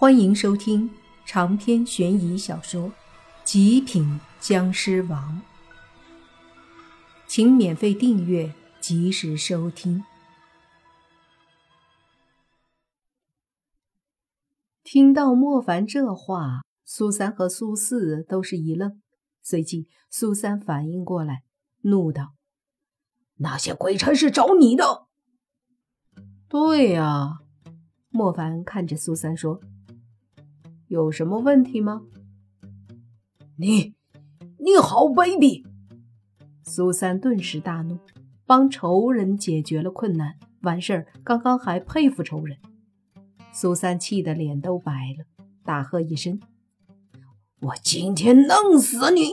欢迎收听长篇悬疑小说《极品僵尸王》，请免费订阅，及时收听。听到莫凡这话，苏三和苏四都是一愣，随即苏三反应过来，怒道：“那些鬼差是找你的？”“对呀。”莫凡看着苏三说。有什么问题吗？你，你好卑鄙！苏三顿时大怒，帮仇人解决了困难，完事儿刚刚还佩服仇人。苏三气得脸都白了，大喝一声：“我今天弄死你！”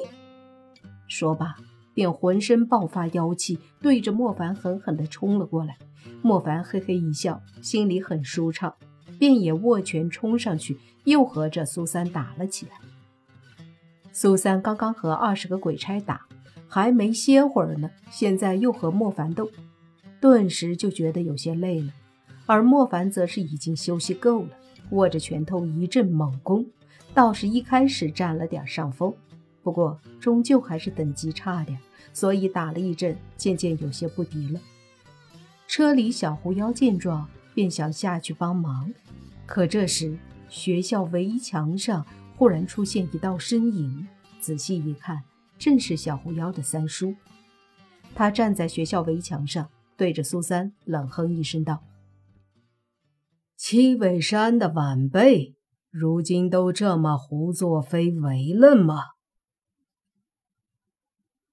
说罢，便浑身爆发妖气，对着莫凡狠狠地冲了过来。莫凡嘿嘿一笑，心里很舒畅。便也握拳冲上去，又和这苏三打了起来。苏三刚刚和二十个鬼差打，还没歇会儿呢，现在又和莫凡斗，顿时就觉得有些累了。而莫凡则是已经休息够了，握着拳头一阵猛攻，倒是一开始占了点上风，不过终究还是等级差点，所以打了一阵，渐渐有些不敌了。车里小狐妖见状，便想下去帮忙。可这时，学校围墙上忽然出现一道身影。仔细一看，正是小狐妖的三叔。他站在学校围墙上，对着苏三冷哼一声道：“七尾山的晚辈，如今都这么胡作非为了吗？”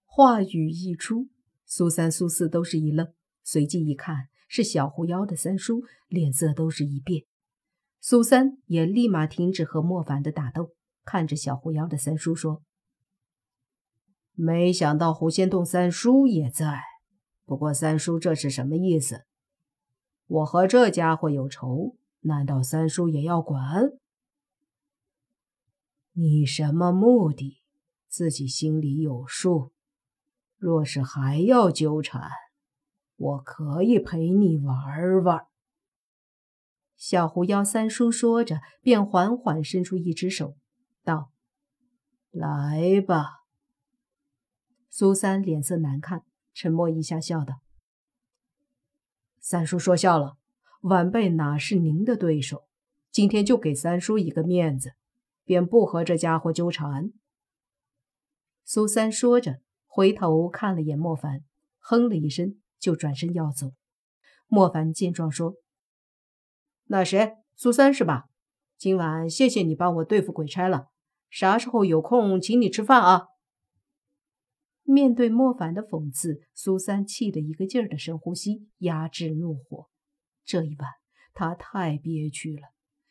话语一出，苏三、苏四都是一愣，随即一看是小狐妖的三叔，脸色都是一变。苏三也立马停止和莫凡的打斗，看着小狐妖的三叔说：“没想到狐仙洞三叔也在，不过三叔这是什么意思？我和这家伙有仇，难道三叔也要管？你什么目的？自己心里有数。若是还要纠缠，我可以陪你玩玩。”小狐妖三叔说着，便缓缓伸出一只手，道：“来吧。”苏三脸色难看，沉默一下，笑道：“三叔说笑了，晚辈哪是您的对手？今天就给三叔一个面子，便不和这家伙纠缠。”苏三说着，回头看了眼莫凡，哼了一声，就转身要走。莫凡见状说。那谁，苏三是吧？今晚谢谢你帮我对付鬼差了，啥时候有空请你吃饭啊？面对莫凡的讽刺，苏三气得一个劲儿的深呼吸，压制怒火。这一晚他太憋屈了，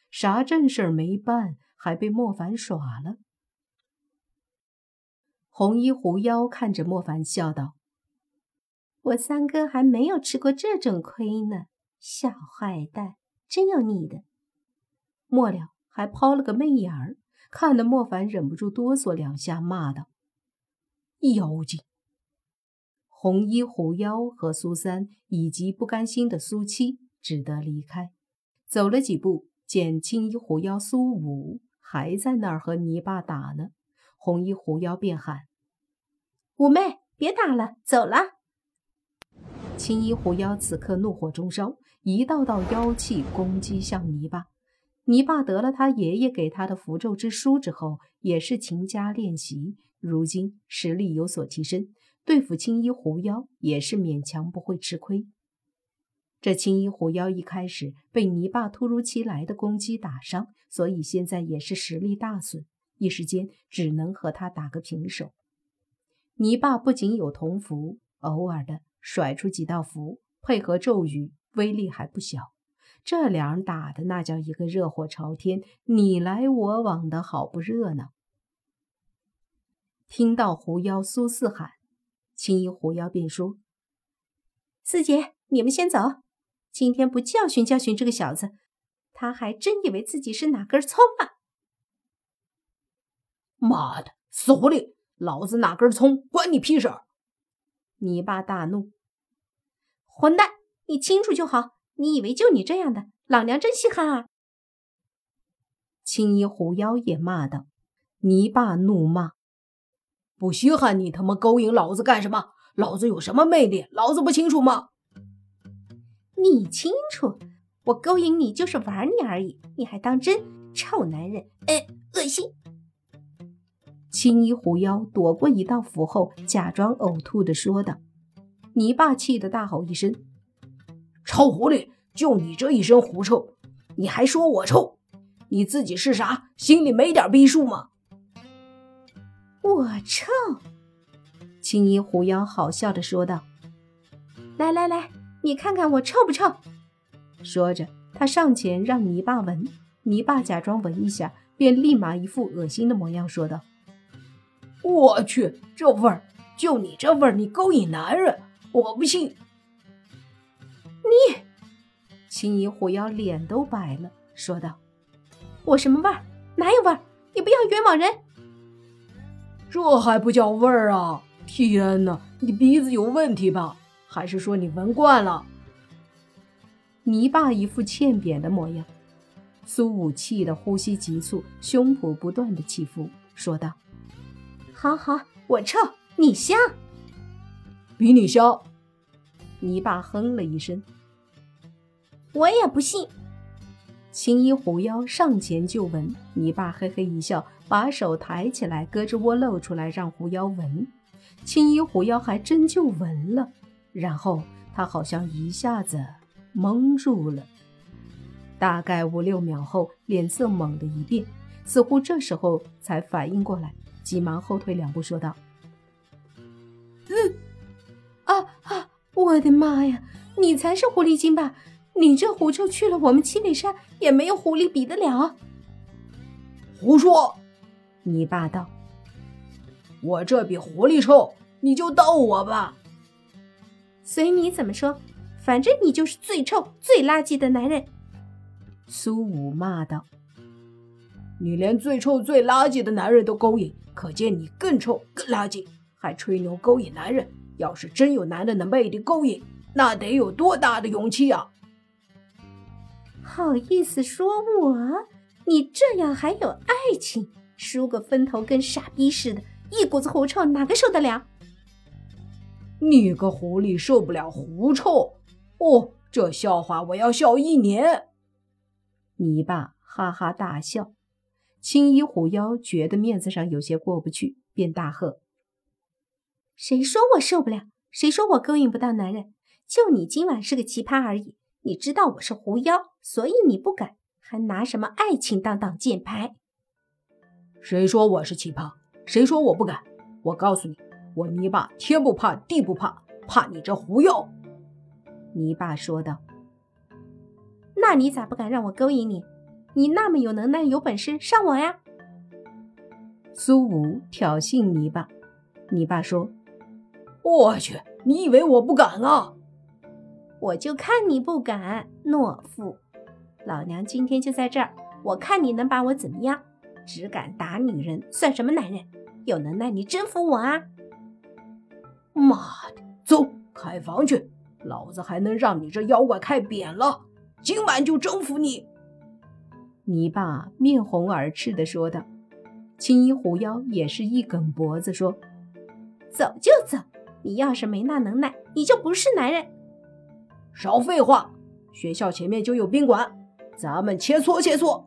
啥正事没办，还被莫凡耍了。红衣狐妖看着莫凡笑道：“我三哥还没有吃过这种亏呢，小坏蛋。”真有你的！末了还抛了个媚眼儿，看得莫凡忍不住哆嗦两下，骂道：“妖精！”红衣狐妖和苏三以及不甘心的苏七只得离开。走了几步，见青衣狐妖苏五还在那儿和泥巴打呢，红衣狐妖便喊：“五妹，别打了，走了。”青衣狐妖此刻怒火中烧。一道道妖气攻击向泥巴，泥巴得了他爷爷给他的符咒之书之后，也是勤加练习，如今实力有所提升，对付青衣狐妖也是勉强不会吃亏。这青衣狐妖一开始被泥巴突如其来的攻击打伤，所以现在也是实力大损，一时间只能和他打个平手。泥巴不仅有铜符，偶尔的甩出几道符，配合咒语。威力还不小，这两人打的那叫一个热火朝天，你来我往的好不热闹。听到狐妖苏四喊，青衣狐妖便说：“四姐，你们先走，今天不教训教训这个小子，他还真以为自己是哪根葱啊！”妈的，死狐狸，老子哪根葱关你屁事！泥巴大怒：“混蛋！”你清楚就好。你以为就你这样的老娘真稀罕啊？青衣狐妖也骂道：“泥巴怒骂，不稀罕你他妈勾引老子干什么？老子有什么魅力？老子不清楚吗？你清楚，我勾引你就是玩你而已，你还当真？臭男人，哎，恶心！”青衣狐妖躲过一道符后，假装呕吐的说道。泥巴气得大吼一声：“臭狐狸！就你这一身狐臭，你还说我臭？你自己是啥？心里没点逼数吗？”我臭！青衣狐妖好笑的说道：“来来来，你看看我臭不臭？”说着，他上前让泥巴闻。泥巴假装闻一下，便立马一副恶心的模样，说道：“我去，这味儿！就你这味儿，你勾引男人！”我不信，你青衣狐妖脸都白了，说道：“我什么味儿？哪有味儿？你不要冤枉人！这还不叫味儿啊！天哪，你鼻子有问题吧？还是说你闻惯了？”泥巴一副欠扁的模样，苏武气得呼吸急促，胸脯不断的起伏，说道：“好好，我臭，你香。”比你香，泥巴哼了一声。我也不信。青衣狐妖上前就闻，泥巴嘿嘿一笑，把手抬起来，胳肢窝露出来让狐妖闻。青衣狐妖还真就闻了，然后他好像一下子蒙住了，大概五六秒后，脸色猛地一变，似乎这时候才反应过来，急忙后退两步，说道：“嗯。”啊啊！我的妈呀！你才是狐狸精吧？你这狐臭去了我们七里山也没有狐狸比得了。胡说！你霸道，我这比狐狸臭，你就逗我吧。随你怎么说，反正你就是最臭、最垃圾的男人。苏武骂道：“你连最臭、最垃圾的男人都勾引，可见你更臭、更垃圾，还吹牛勾引男人。”要是真有男人的魅力勾引，那得有多大的勇气啊！好意思说我？你这样还有爱情？梳个分头跟傻逼似的，一股子狐臭，哪个受得了？你个狐狸受不了狐臭？哦，这笑话我要笑一年！你爸哈哈大笑。青衣狐妖觉得面子上有些过不去，便大喝。谁说我受不了？谁说我勾引不到男人？就你今晚是个奇葩而已。你知道我是狐妖，所以你不敢，还拿什么爱情当挡箭牌？谁说我是奇葩？谁说我不敢？我告诉你，我泥巴天不怕地不怕，怕你这狐妖。泥巴说道。那你咋不敢让我勾引你？你那么有能耐有本事，上我呀！苏武挑衅泥巴。泥巴说。我去！你以为我不敢啊？我就看你不敢，懦夫！老娘今天就在这儿，我看你能把我怎么样？只敢打女人，算什么男人？有能耐你征服我啊！妈的，走开房去！老子还能让你这妖怪看扁了！今晚就征服你！泥巴面红耳赤的说道。青衣狐妖也是一梗脖子说：“走就走。”你要是没那能耐，你就不是男人。少废话！学校前面就有宾馆，咱们切磋切磋。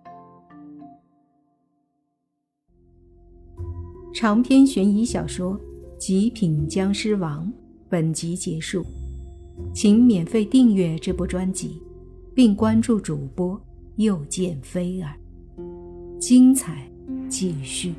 长篇悬疑小说《极品僵尸王》本集结束，请免费订阅这部专辑，并关注主播又见飞儿，精彩继续。